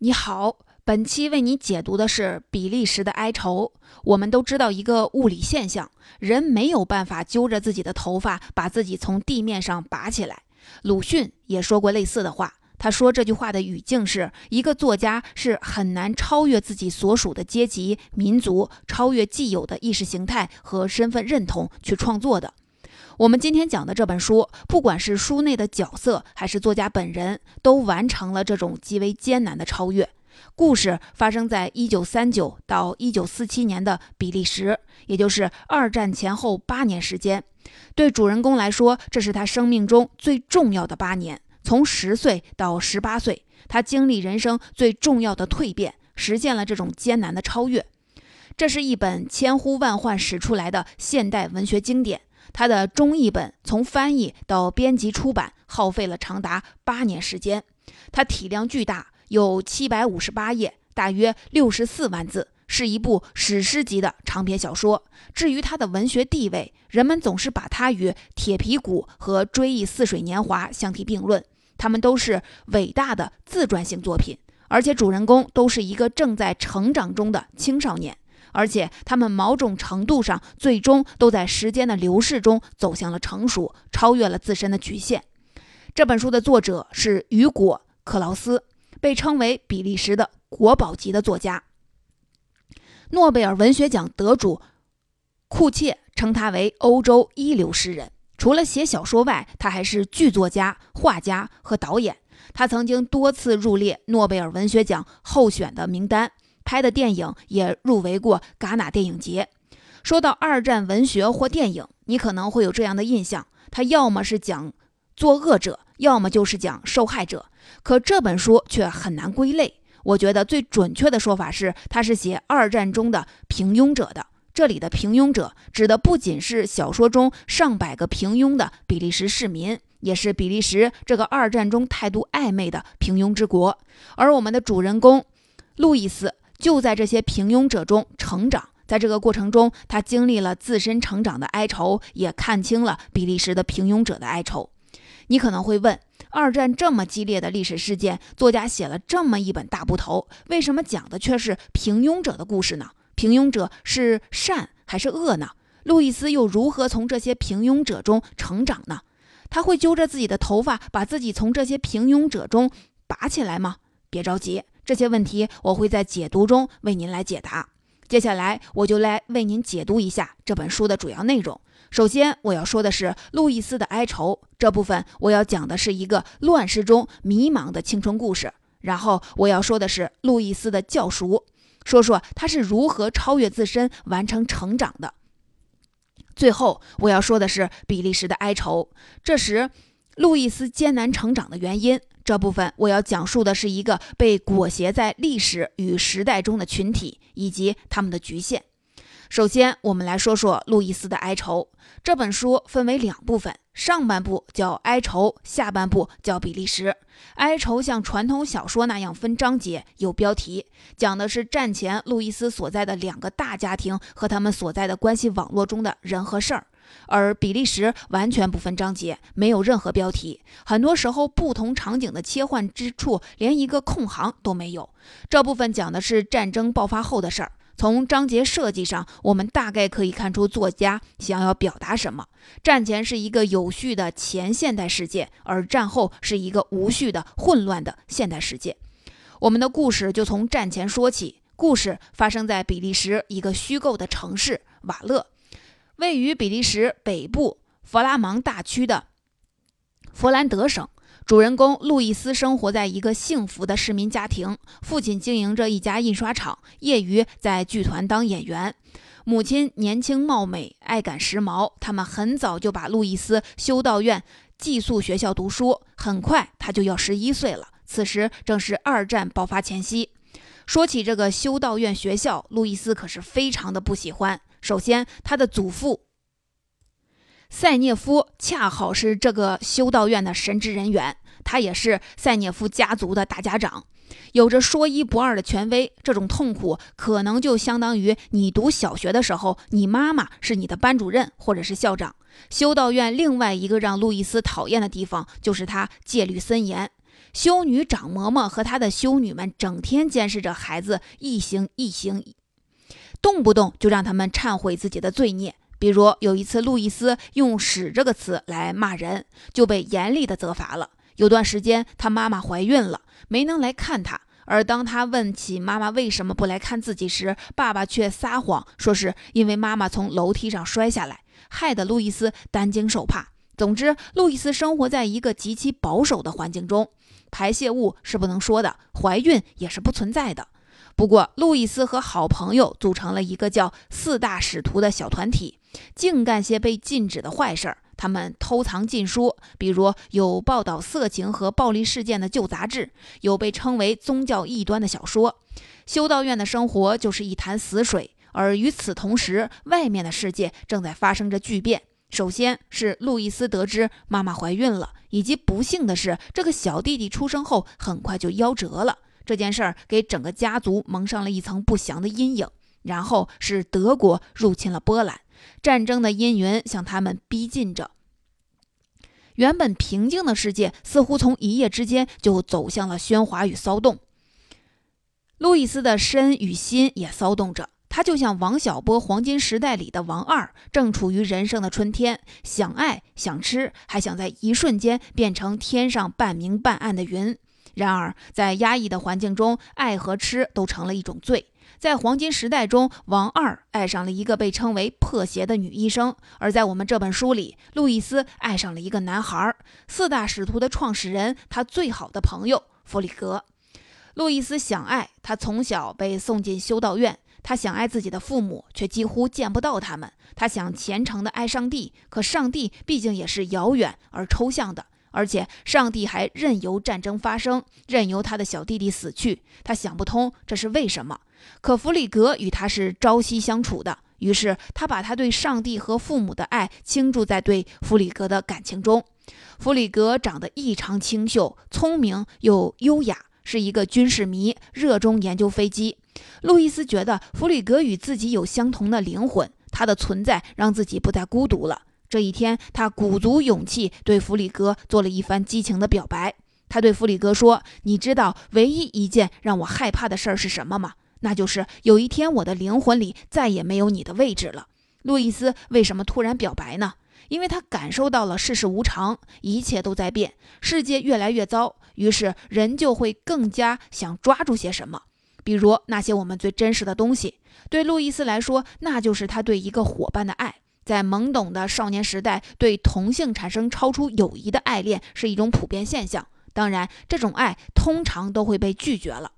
你好，本期为你解读的是比利时的哀愁。我们都知道一个物理现象，人没有办法揪着自己的头发把自己从地面上拔起来。鲁迅也说过类似的话。他说这句话的语境是一个作家是很难超越自己所属的阶级、民族，超越既有的意识形态和身份认同去创作的。我们今天讲的这本书，不管是书内的角色，还是作家本人，都完成了这种极为艰难的超越。故事发生在一九三九到一九四七年的比利时，也就是二战前后八年时间。对主人公来说，这是他生命中最重要的八年。从十岁到十八岁，他经历人生最重要的蜕变，实现了这种艰难的超越。这是一本千呼万唤始出来的现代文学经典。他的中译本从翻译到编辑出版，耗费了长达八年时间。它体量巨大，有七百五十八页，大约六十四万字，是一部史诗级的长篇小说。至于它的文学地位，人们总是把它与《铁皮鼓》和《追忆似水年华》相提并论。他们都是伟大的自传性作品，而且主人公都是一个正在成长中的青少年，而且他们某种程度上最终都在时间的流逝中走向了成熟，超越了自身的局限。这本书的作者是雨果·克劳斯，被称为比利时的国宝级的作家。诺贝尔文学奖得主库切称他为欧洲一流诗人。除了写小说外，他还是剧作家、画家和导演。他曾经多次入列诺贝尔文学奖候选的名单，拍的电影也入围过戛纳电影节。说到二战文学或电影，你可能会有这样的印象：他要么是讲作恶者，要么就是讲受害者。可这本书却很难归类。我觉得最准确的说法是，他是写二战中的平庸者的。这里的平庸者指的不仅是小说中上百个平庸的比利时市民，也是比利时这个二战中态度暧昧的平庸之国。而我们的主人公路易斯就在这些平庸者中成长，在这个过程中，他经历了自身成长的哀愁，也看清了比利时的平庸者的哀愁。你可能会问：二战这么激烈的历史事件，作家写了这么一本大部头，为什么讲的却是平庸者的故事呢？平庸者是善还是恶呢？路易斯又如何从这些平庸者中成长呢？他会揪着自己的头发，把自己从这些平庸者中拔起来吗？别着急，这些问题我会在解读中为您来解答。接下来我就来为您解读一下这本书的主要内容。首先我要说的是路易斯的哀愁这部分，我要讲的是一个乱世中迷茫的青春故事。然后我要说的是路易斯的教赎。说说他是如何超越自身、完成成长的。最后，我要说的是比利时的哀愁，这时路易斯艰难成长的原因。这部分我要讲述的是一个被裹挟在历史与时代中的群体以及他们的局限。首先，我们来说说路易斯的哀愁。这本书分为两部分，上半部叫哀愁，下半部叫比利时。哀愁像传统小说那样分章节，有标题，讲的是战前路易斯所在的两个大家庭和他们所在的关系网络中的人和事儿。而比利时完全不分章节，没有任何标题，很多时候不同场景的切换之处连一个空行都没有。这部分讲的是战争爆发后的事儿。从章节设计上，我们大概可以看出作家想要表达什么：战前是一个有序的前现代世界，而战后是一个无序的混乱的现代世界。我们的故事就从战前说起。故事发生在比利时一个虚构的城市瓦勒，位于比利时北部弗拉芒大区的弗兰德省。主人公路易斯生活在一个幸福的市民家庭，父亲经营着一家印刷厂，业余在剧团当演员。母亲年轻貌美，爱赶时髦。他们很早就把路易斯修道院寄宿学校读书，很快他就要十一岁了。此时正是二战爆发前夕。说起这个修道院学校，路易斯可是非常的不喜欢。首先，他的祖父。塞涅夫恰好是这个修道院的神职人员，他也是塞涅夫家族的大家长，有着说一不二的权威。这种痛苦可能就相当于你读小学的时候，你妈妈是你的班主任或者是校长。修道院另外一个让路易斯讨厌的地方就是他戒律森严。修女长嬷嬷和她的修女们整天监视着孩子一行一行，动不动就让他们忏悔自己的罪孽。比如有一次，路易斯用“屎”这个词来骂人，就被严厉的责罚了。有段时间，他妈妈怀孕了，没能来看他。而当他问起妈妈为什么不来看自己时，爸爸却撒谎说是因为妈妈从楼梯上摔下来，害得路易斯担惊受怕。总之，路易斯生活在一个极其保守的环境中，排泄物是不能说的，怀孕也是不存在的。不过，路易斯和好朋友组成了一个叫“四大使徒”的小团体，净干些被禁止的坏事儿。他们偷藏禁书，比如有报道色情和暴力事件的旧杂志，有被称为宗教异端的小说。修道院的生活就是一潭死水，而与此同时，外面的世界正在发生着巨变。首先是路易斯得知妈妈怀孕了，以及不幸的是，这个小弟弟出生后很快就夭折了。这件事儿给整个家族蒙上了一层不祥的阴影。然后是德国入侵了波兰，战争的阴云向他们逼近着。原本平静的世界似乎从一夜之间就走向了喧哗与骚动。路易斯的身与心也骚动着，他就像王小波《黄金时代》里的王二，正处于人生的春天，想爱想吃，还想在一瞬间变成天上半明半暗的云。然而，在压抑的环境中，爱和吃都成了一种罪。在黄金时代中，王二爱上了一个被称为破鞋的女医生；而在我们这本书里，路易斯爱上了一个男孩——四大使徒的创始人，他最好的朋友弗里格。路易斯想爱，他从小被送进修道院，他想爱自己的父母，却几乎见不到他们；他想虔诚地爱上帝，可上帝毕竟也是遥远而抽象的。而且，上帝还任由战争发生，任由他的小弟弟死去。他想不通这是为什么。可弗里格与他是朝夕相处的，于是他把他对上帝和父母的爱倾注在对弗里格的感情中。弗里格长得异常清秀，聪明又优雅，是一个军事迷，热衷研究飞机。路易斯觉得弗里格与自己有相同的灵魂，他的存在让自己不再孤独了。这一天，他鼓足勇气对弗里格做了一番激情的表白。他对弗里格说：“你知道唯一一件让我害怕的事儿是什么吗？那就是有一天我的灵魂里再也没有你的位置了。”路易斯为什么突然表白呢？因为他感受到了世事无常，一切都在变，世界越来越糟。于是人就会更加想抓住些什么，比如那些我们最真实的东西。对路易斯来说，那就是他对一个伙伴的爱。在懵懂的少年时代，对同性产生超出友谊的爱恋是一种普遍现象。当然，这种爱通常都会被拒绝了。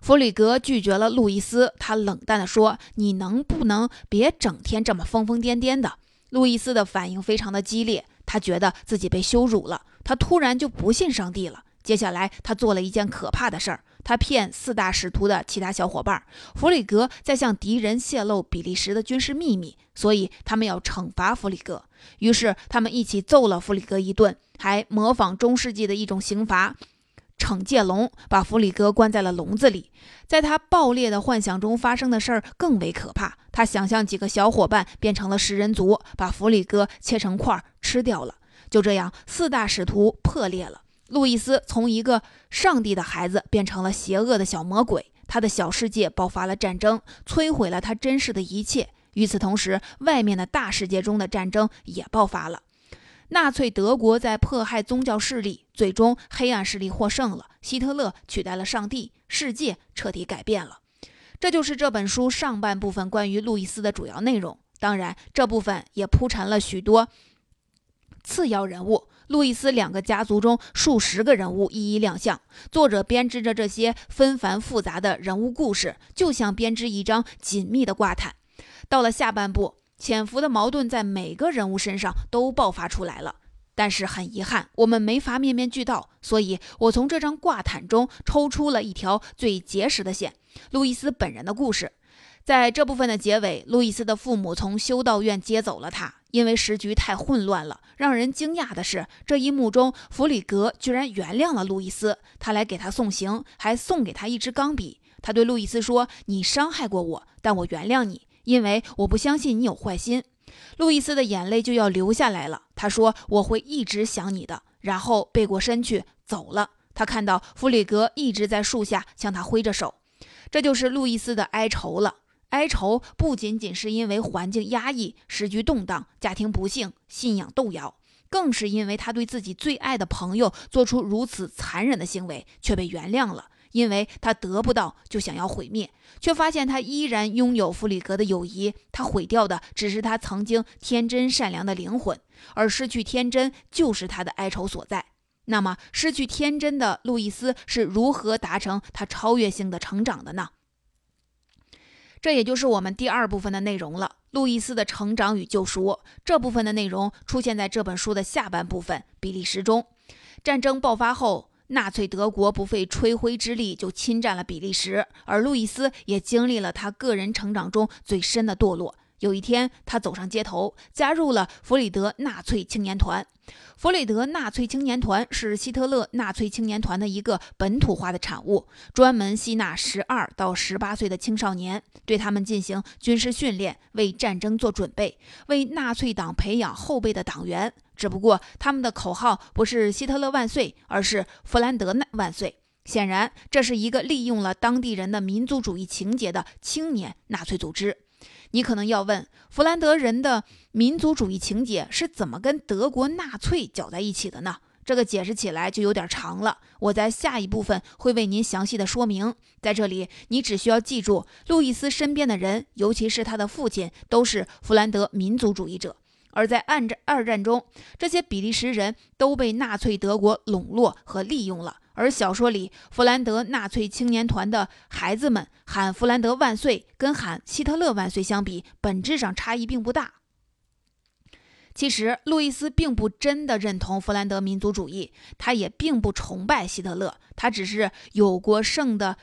弗里格拒绝了路易斯，他冷淡地说：“你能不能别整天这么疯疯癫癫的？”路易斯的反应非常的激烈，他觉得自己被羞辱了，他突然就不信上帝了。接下来，他做了一件可怕的事儿。他骗四大使徒的其他小伙伴，弗里格在向敌人泄露比利时的军事秘密，所以他们要惩罚弗里格。于是他们一起揍了弗里格一顿，还模仿中世纪的一种刑罚——惩戒龙，把弗里格关在了笼子里。在他爆裂的幻想中发生的事儿更为可怕。他想象几个小伙伴变成了食人族，把弗里格切成块吃掉了。就这样，四大使徒破裂了。路易斯从一个上帝的孩子变成了邪恶的小魔鬼，他的小世界爆发了战争，摧毁了他珍视的一切。与此同时，外面的大世界中的战争也爆发了。纳粹德国在迫害宗教势力，最终黑暗势力获胜了。希特勒取代了上帝，世界彻底改变了。这就是这本书上半部分关于路易斯的主要内容。当然，这部分也铺陈了许多次要人物。路易斯两个家族中数十个人物一一亮相，作者编织着这些纷繁复杂的人物故事，就像编织一张紧密的挂毯。到了下半部，潜伏的矛盾在每个人物身上都爆发出来了。但是很遗憾，我们没法面面俱到，所以我从这张挂毯中抽出了一条最结实的线——路易斯本人的故事。在这部分的结尾，路易斯的父母从修道院接走了他，因为时局太混乱了。让人惊讶的是，这一幕中，弗里格居然原谅了路易斯，他来给他送行，还送给他一支钢笔。他对路易斯说：“你伤害过我，但我原谅你，因为我不相信你有坏心。”路易斯的眼泪就要流下来了。他说：“我会一直想你的。”然后背过身去，走了。他看到弗里格一直在树下向他挥着手，这就是路易斯的哀愁了。哀愁不仅仅是因为环境压抑、时局动荡、家庭不幸、信仰动摇，更是因为他对自己最爱的朋友做出如此残忍的行为却被原谅了。因为他得不到就想要毁灭，却发现他依然拥有弗里格的友谊。他毁掉的只是他曾经天真善良的灵魂，而失去天真就是他的哀愁所在。那么，失去天真的路易斯是如何达成他超越性的成长的呢？这也就是我们第二部分的内容了。路易斯的成长与救赎这部分的内容出现在这本书的下半部分——比利时中。战争爆发后。纳粹德国不费吹灰之力就侵占了比利时，而路易斯也经历了他个人成长中最深的堕落。有一天，他走上街头，加入了弗里德纳粹青年团。弗里德纳粹青年团是希特勒纳粹青年团的一个本土化的产物，专门吸纳十二到十八岁的青少年，对他们进行军事训练，为战争做准备，为纳粹党培养后备的党员。只不过，他们的口号不是“希特勒万岁”，而是“弗兰德万岁”。显然，这是一个利用了当地人的民族主义情节的青年纳粹组织。你可能要问，弗兰德人的民族主义情节是怎么跟德国纳粹搅在一起的呢？这个解释起来就有点长了，我在下一部分会为您详细的说明。在这里，你只需要记住，路易斯身边的人，尤其是他的父亲，都是弗兰德民族主义者。而在二战二战中，这些比利时人都被纳粹德国笼络和利用了。而小说里，弗兰德纳粹青年团的孩子们喊“弗兰德万岁”跟喊“希特勒万岁”相比，本质上差异并不大。其实，路易斯并不真的认同弗兰德民族主义，他也并不崇拜希特勒，他只是有过剩的。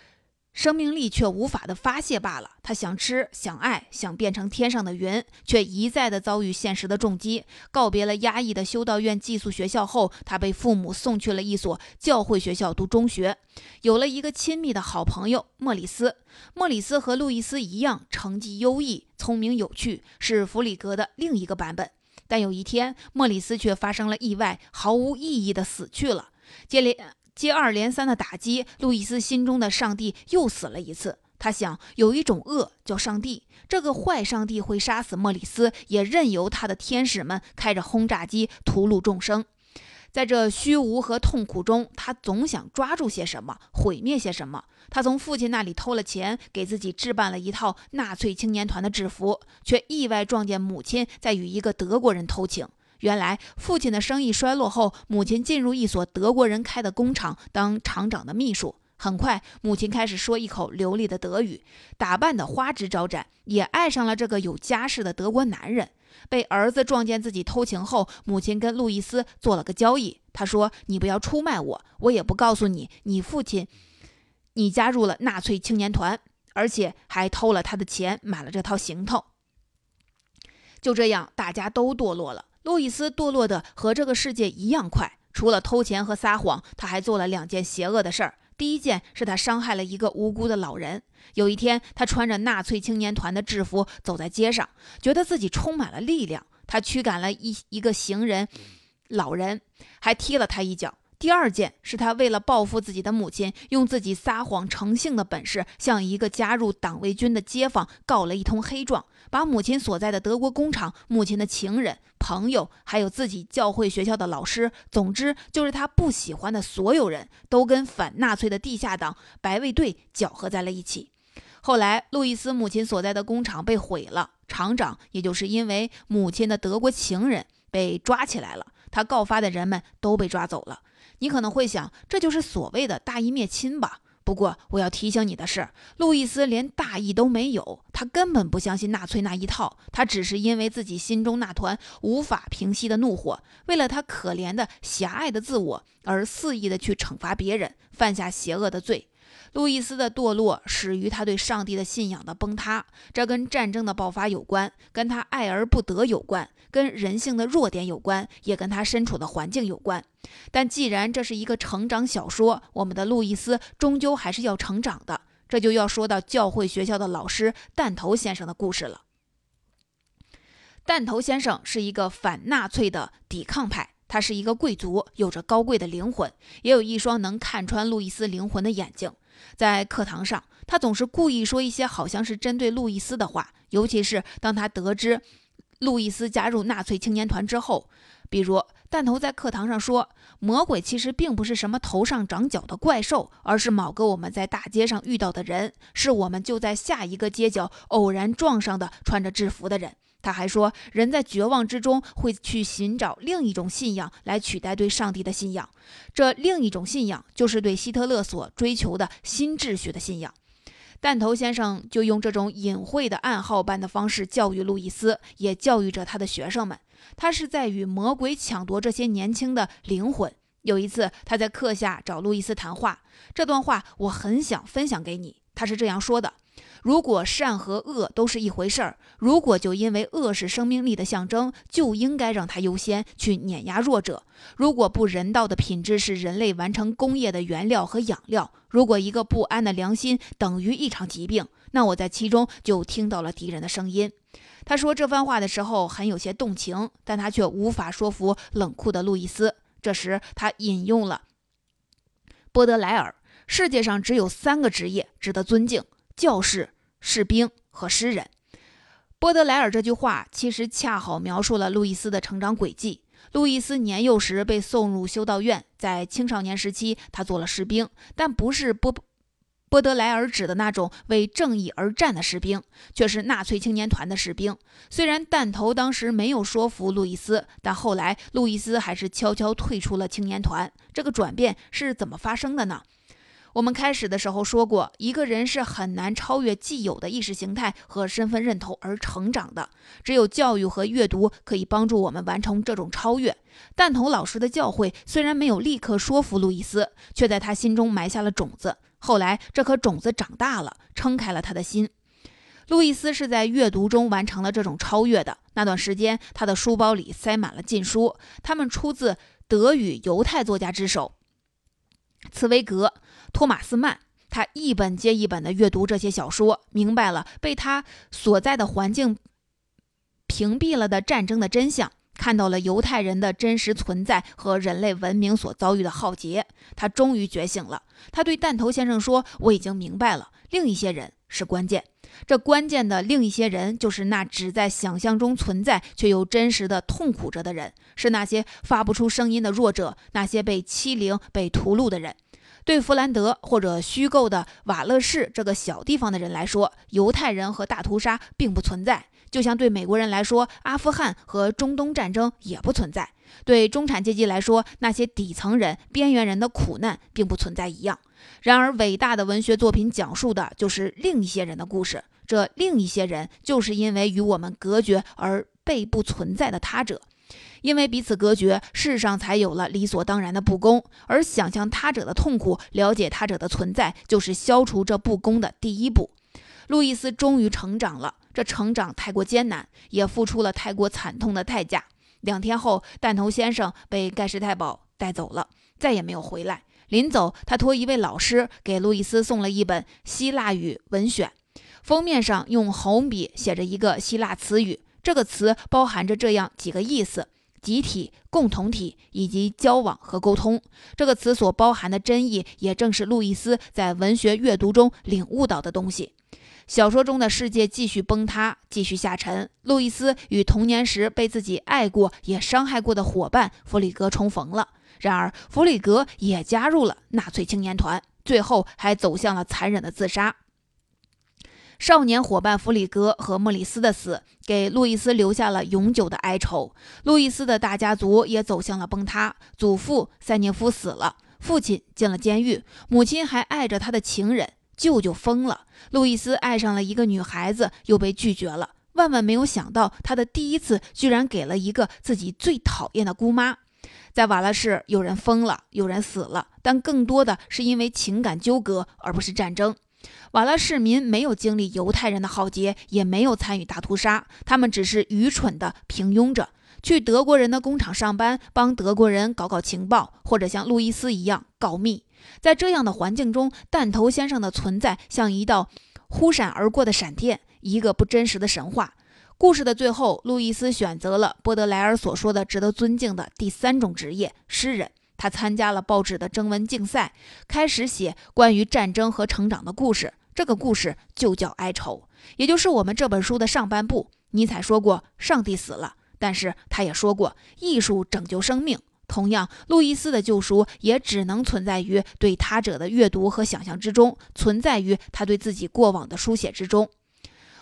生命力却无法的发泄罢了。他想吃，想爱，想变成天上的云，却一再的遭遇现实的重击。告别了压抑的修道院寄宿学校后，他被父母送去了一所教会学校读中学，有了一个亲密的好朋友莫里斯。莫里斯和路易斯一样，成绩优异，聪明有趣，是弗里格的另一个版本。但有一天，莫里斯却发生了意外，毫无意义的死去了。接连。接二连三的打击，路易斯心中的上帝又死了一次。他想，有一种恶叫上帝，这个坏上帝会杀死莫里斯，也任由他的天使们开着轰炸机屠戮众生。在这虚无和痛苦中，他总想抓住些什么，毁灭些什么。他从父亲那里偷了钱，给自己置办了一套纳粹青年团的制服，却意外撞见母亲在与一个德国人偷情。原来，父亲的生意衰落后，母亲进入一所德国人开的工厂当厂长的秘书。很快，母亲开始说一口流利的德语，打扮得花枝招展，也爱上了这个有家室的德国男人。被儿子撞见自己偷情后，母亲跟路易斯做了个交易。他说：“你不要出卖我，我也不告诉你，你父亲，你加入了纳粹青年团，而且还偷了他的钱，买了这套行头。”就这样，大家都堕落了。路易斯堕落的和这个世界一样快，除了偷钱和撒谎，他还做了两件邪恶的事儿。第一件是他伤害了一个无辜的老人。有一天，他穿着纳粹青年团的制服走在街上，觉得自己充满了力量。他驱赶了一一个行人，老人还踢了他一脚。第二件是他为了报复自己的母亲，用自己撒谎成性的本事，向一个加入党卫军的街坊告了一通黑状，把母亲所在的德国工厂、母亲的情人、朋友，还有自己教会学校的老师，总之就是他不喜欢的所有人都跟反纳粹的地下党白卫队搅合在了一起。后来，路易斯母亲所在的工厂被毁了，厂长也就是因为母亲的德国情人被抓起来了，他告发的人们都被抓走了。你可能会想，这就是所谓的大义灭亲吧？不过我要提醒你的是，路易斯连大义都没有，他根本不相信纳粹那一套，他只是因为自己心中那团无法平息的怒火，为了他可怜的狭隘的自我而肆意的去惩罚别人，犯下邪恶的罪。路易斯的堕落始于他对上帝的信仰的崩塌，这跟战争的爆发有关，跟他爱而不得有关，跟人性的弱点有关，也跟他身处的环境有关。但既然这是一个成长小说，我们的路易斯终究还是要成长的，这就要说到教会学校的老师弹头先生的故事了。弹头先生是一个反纳粹的抵抗派。他是一个贵族，有着高贵的灵魂，也有一双能看穿路易斯灵魂的眼睛。在课堂上，他总是故意说一些好像是针对路易斯的话，尤其是当他得知路易斯加入纳粹青年团之后，比如弹头在课堂上说：“魔鬼其实并不是什么头上长角的怪兽，而是某个我们在大街上遇到的人，是我们就在下一个街角偶然撞上的穿着制服的人。”他还说，人在绝望之中会去寻找另一种信仰来取代对上帝的信仰，这另一种信仰就是对希特勒所追求的新秩序的信仰。弹头先生就用这种隐晦的暗号般的方式教育路易斯，也教育着他的学生们。他是在与魔鬼抢夺这些年轻的灵魂。有一次，他在课下找路易斯谈话，这段话我很想分享给你。他是这样说的。如果善和恶都是一回事儿，如果就因为恶是生命力的象征，就应该让它优先去碾压弱者。如果不人道的品质是人类完成工业的原料和养料，如果一个不安的良心等于一场疾病，那我在其中就听到了敌人的声音。他说这番话的时候很有些动情，但他却无法说服冷酷的路易斯。这时他引用了波德莱尔：“世界上只有三个职业值得尊敬。”教士、士兵和诗人。波德莱尔这句话其实恰好描述了路易斯的成长轨迹。路易斯年幼时被送入修道院，在青少年时期，他做了士兵，但不是波波德莱尔指的那种为正义而战的士兵，却是纳粹青年团的士兵。虽然弹头当时没有说服路易斯，但后来路易斯还是悄悄退出了青年团。这个转变是怎么发生的呢？我们开始的时候说过，一个人是很难超越既有的意识形态和身份认同而成长的。只有教育和阅读可以帮助我们完成这种超越。弹头老师的教诲虽然没有立刻说服路易斯，却在他心中埋下了种子。后来，这颗种子长大了，撑开了他的心。路易斯是在阅读中完成了这种超越的。那段时间，他的书包里塞满了禁书，他们出自德语犹太作家之手，茨威格。托马斯曼，他一本接一本地阅读这些小说，明白了被他所在的环境屏蔽了的战争的真相，看到了犹太人的真实存在和人类文明所遭遇的浩劫。他终于觉醒了。他对弹头先生说：“我已经明白了，另一些人是关键。这关键的另一些人，就是那只在想象中存在却又真实的痛苦着的人，是那些发不出声音的弱者，那些被欺凌、被屠戮的人。”对弗兰德或者虚构的瓦勒市这个小地方的人来说，犹太人和大屠杀并不存在，就像对美国人来说，阿富汗和中东战争也不存在；对中产阶级来说，那些底层人、边缘人的苦难并不存在一样。然而，伟大的文学作品讲述的就是另一些人的故事，这另一些人就是因为与我们隔绝而被不存在的他者。因为彼此隔绝，世上才有了理所当然的不公。而想象他者的痛苦，了解他者的存在，就是消除这不公的第一步。路易斯终于成长了，这成长太过艰难，也付出了太过惨痛的代价。两天后，弹头先生被盖世太保带走了，再也没有回来。临走，他托一位老师给路易斯送了一本希腊语文选，封面上用红笔写着一个希腊词语，这个词包含着这样几个意思。集体、共同体以及交往和沟通，这个词所包含的真意，也正是路易斯在文学阅读中领悟到的东西。小说中的世界继续崩塌，继续下沉。路易斯与童年时被自己爱过也伤害过的伙伴弗里格重逢了，然而弗里格也加入了纳粹青年团，最后还走向了残忍的自杀。少年伙伴弗里格和莫里斯的死，给路易斯留下了永久的哀愁。路易斯的大家族也走向了崩塌。祖父塞涅夫死了，父亲进了监狱，母亲还爱着他的情人，舅舅疯了。路易斯爱上了一个女孩子，又被拒绝了。万万没有想到，他的第一次居然给了一个自己最讨厌的姑妈。在瓦拉市，有人疯了，有人死了，但更多的是因为情感纠葛，而不是战争。瓦拉市民没有经历犹太人的浩劫，也没有参与大屠杀，他们只是愚蠢的平庸着，去德国人的工厂上班，帮德国人搞搞情报，或者像路易斯一样告密。在这样的环境中，弹头先生的存在像一道忽闪而过的闪电，一个不真实的神话。故事的最后，路易斯选择了波德莱尔所说的值得尊敬的第三种职业——诗人。他参加了报纸的征文竞赛，开始写关于战争和成长的故事。这个故事就叫《哀愁》，也就是我们这本书的上半部。尼采说过：“上帝死了。”但是他也说过：“艺术拯救生命。”同样，路易斯的救赎也只能存在于对他者的阅读和想象之中，存在于他对自己过往的书写之中。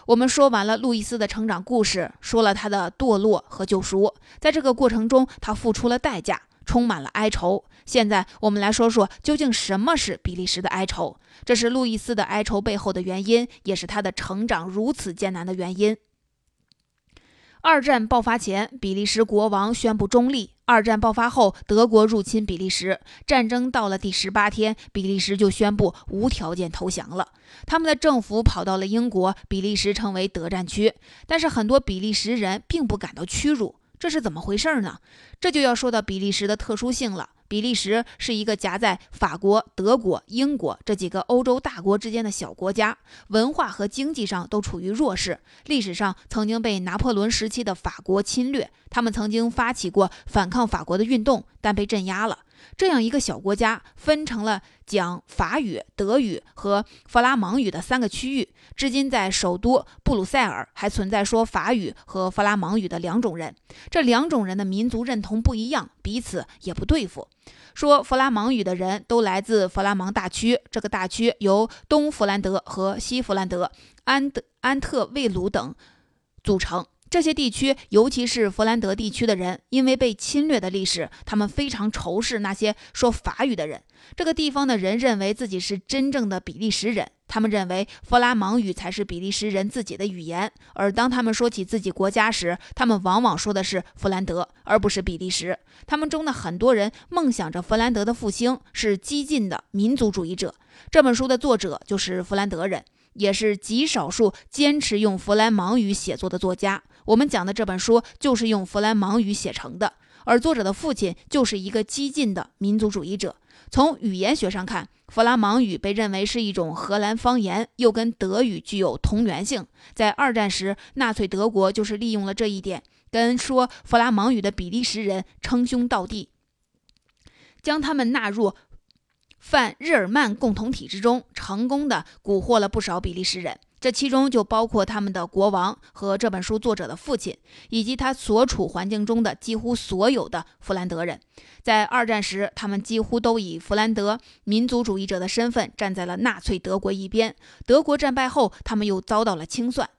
我们说完了路易斯的成长故事，说了他的堕落和救赎，在这个过程中，他付出了代价，充满了哀愁。现在，我们来说说究竟什么是比利时的哀愁？这是路易斯的哀愁背后的原因，也是他的成长如此艰难的原因。二战爆发前，比利时国王宣布中立。二战爆发后，德国入侵比利时，战争到了第十八天，比利时就宣布无条件投降了。他们的政府跑到了英国，比利时成为德战区。但是很多比利时人并不感到屈辱，这是怎么回事呢？这就要说到比利时的特殊性了。比利时是一个夹在法国、德国、英国这几个欧洲大国之间的小国家，文化和经济上都处于弱势。历史上曾经被拿破仑时期的法国侵略，他们曾经发起过反抗法国的运动，但被镇压了。这样一个小国家分成了讲法语、德语和弗拉芒语的三个区域。至今，在首都布鲁塞尔还存在说法语和弗拉芒语的两种人。这两种人的民族认同不一样，彼此也不对付。说弗拉芒语的人都来自弗拉芒大区，这个大区由东弗兰德和西弗兰德、安德安特卫鲁等组成。这些地区，尤其是弗兰德地区的人，因为被侵略的历史，他们非常仇视那些说法语的人。这个地方的人认为自己是真正的比利时人，他们认为弗拉芒语才是比利时人自己的语言。而当他们说起自己国家时，他们往往说的是弗兰德，而不是比利时。他们中的很多人梦想着弗兰德的复兴，是激进的民族主义者。这本书的作者就是弗兰德人，也是极少数坚持用弗兰芒语写作的作家。我们讲的这本书就是用弗兰芒语写成的，而作者的父亲就是一个激进的民族主义者。从语言学上看，弗拉芒语被认为是一种荷兰方言，又跟德语具有同源性。在二战时，纳粹德国就是利用了这一点，跟说弗拉芒语的比利时人称兄道弟，将他们纳入泛日耳曼共同体之中，成功的蛊惑了不少比利时人。这其中就包括他们的国王和这本书作者的父亲，以及他所处环境中的几乎所有的弗兰德人。在二战时，他们几乎都以弗兰德民族主义者的身份站在了纳粹德国一边。德国战败后，他们又遭到了清算。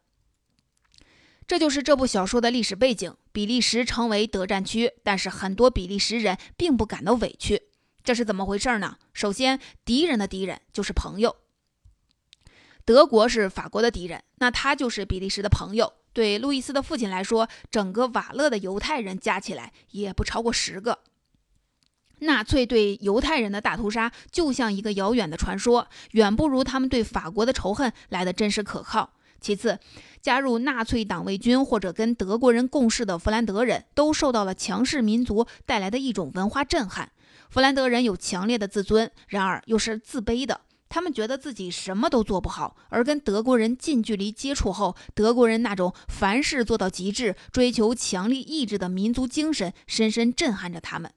这就是这部小说的历史背景。比利时成为德战区，但是很多比利时人并不感到委屈。这是怎么回事呢？首先，敌人的敌人就是朋友。德国是法国的敌人，那他就是比利时的朋友。对路易斯的父亲来说，整个瓦勒的犹太人加起来也不超过十个。纳粹对犹太人的大屠杀就像一个遥远的传说，远不如他们对法国的仇恨来的真实可靠。其次，加入纳粹党卫军或者跟德国人共事的弗兰德人都受到了强势民族带来的一种文化震撼。弗兰德人有强烈的自尊，然而又是自卑的。他们觉得自己什么都做不好，而跟德国人近距离接触后，德国人那种凡事做到极致、追求强力意志的民族精神，深深震撼着他们。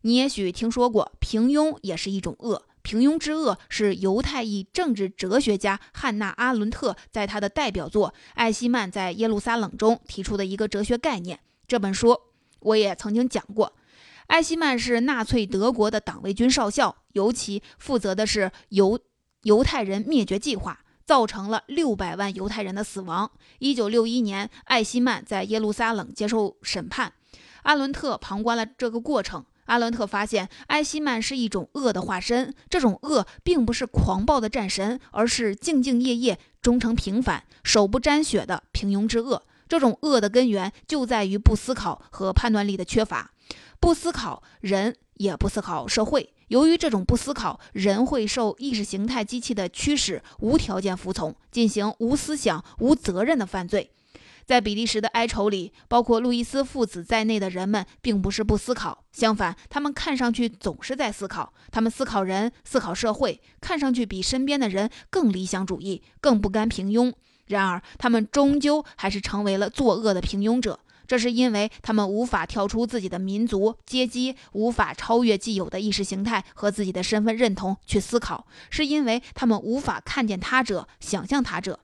你也许听说过，平庸也是一种恶。平庸之恶是犹太裔政治哲学家汉娜·阿伦特在他的代表作《艾希曼在耶路撒冷》中提出的一个哲学概念。这本书我也曾经讲过。艾希曼是纳粹德国的党卫军少校，尤其负责的是犹犹太人灭绝计划，造成了六百万犹太人的死亡。一九六一年，艾希曼在耶路撒冷接受审判，阿伦特旁观了这个过程。阿伦特发现，艾希曼是一种恶的化身，这种恶并不是狂暴的战神，而是兢兢业业、忠诚平凡、手不沾血的平庸之恶。这种恶的根源就在于不思考和判断力的缺乏。不思考人，也不思考社会。由于这种不思考，人会受意识形态机器的驱使，无条件服从，进行无思想、无责任的犯罪。在比利时的哀愁里，包括路易斯父子在内的人们，并不是不思考，相反，他们看上去总是在思考。他们思考人，思考社会，看上去比身边的人更理想主义，更不甘平庸。然而，他们终究还是成为了作恶的平庸者。这是因为他们无法跳出自己的民族阶级，无法超越既有的意识形态和自己的身份认同去思考，是因为他们无法看见他者，想象他者。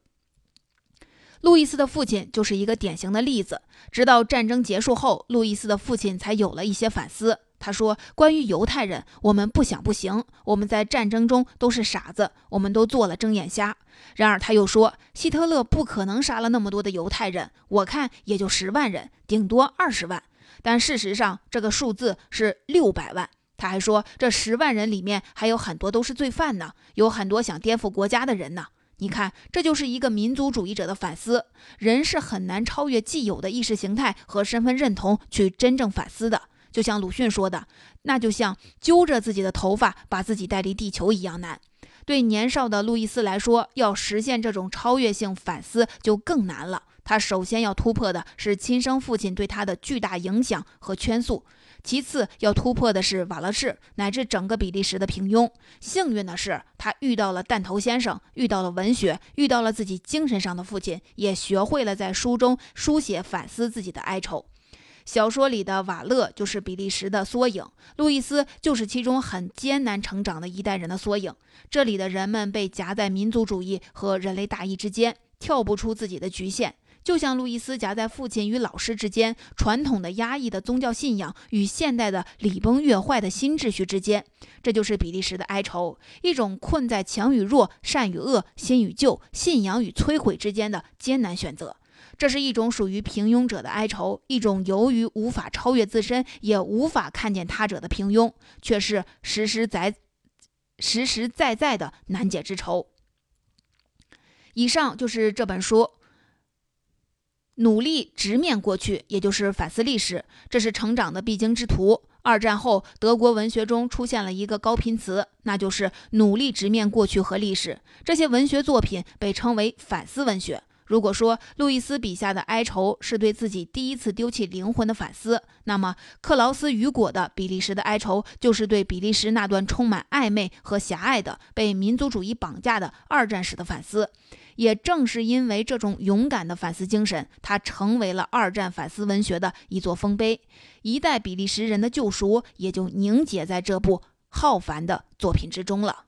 路易斯的父亲就是一个典型的例子。直到战争结束后，路易斯的父亲才有了一些反思。他说：“关于犹太人，我们不想不行。我们在战争中都是傻子，我们都做了睁眼瞎。”然而他又说：“希特勒不可能杀了那么多的犹太人，我看也就十万人，顶多二十万。但事实上，这个数字是六百万。”他还说：“这十万人里面还有很多都是罪犯呢，有很多想颠覆国家的人呢。”你看，这就是一个民族主义者的反思。人是很难超越既有的意识形态和身份认同去真正反思的。就像鲁迅说的，那就像揪着自己的头发把自己带离地球一样难。对年少的路易斯来说，要实现这种超越性反思就更难了。他首先要突破的是亲生父亲对他的巨大影响和圈束，其次要突破的是瓦勒市乃至整个比利时的平庸。幸运的是，他遇到了弹头先生，遇到了文学，遇到了自己精神上的父亲，也学会了在书中书写反思自己的哀愁。小说里的瓦勒就是比利时的缩影，路易斯就是其中很艰难成长的一代人的缩影。这里的人们被夹在民族主义和人类大义之间，跳不出自己的局限，就像路易斯夹在父亲与老师之间，传统的压抑的宗教信仰与现代的礼崩乐坏的新秩序之间。这就是比利时的哀愁，一种困在强与弱、善与恶、新与旧、信仰与摧毁之间的艰难选择。这是一种属于平庸者的哀愁，一种由于无法超越自身，也无法看见他者的平庸，却是实实在实实在在的难解之愁。以上就是这本书，努力直面过去，也就是反思历史，这是成长的必经之途。二战后，德国文学中出现了一个高频词，那就是努力直面过去和历史。这些文学作品被称为反思文学。如果说路易斯笔下的哀愁是对自己第一次丢弃灵魂的反思，那么克劳斯·雨果的比利时的哀愁就是对比利时那段充满暧昧和狭隘的被民族主义绑架的二战时的反思。也正是因为这种勇敢的反思精神，他成为了二战反思文学的一座丰碑，一代比利时人的救赎也就凝结在这部浩繁的作品之中了。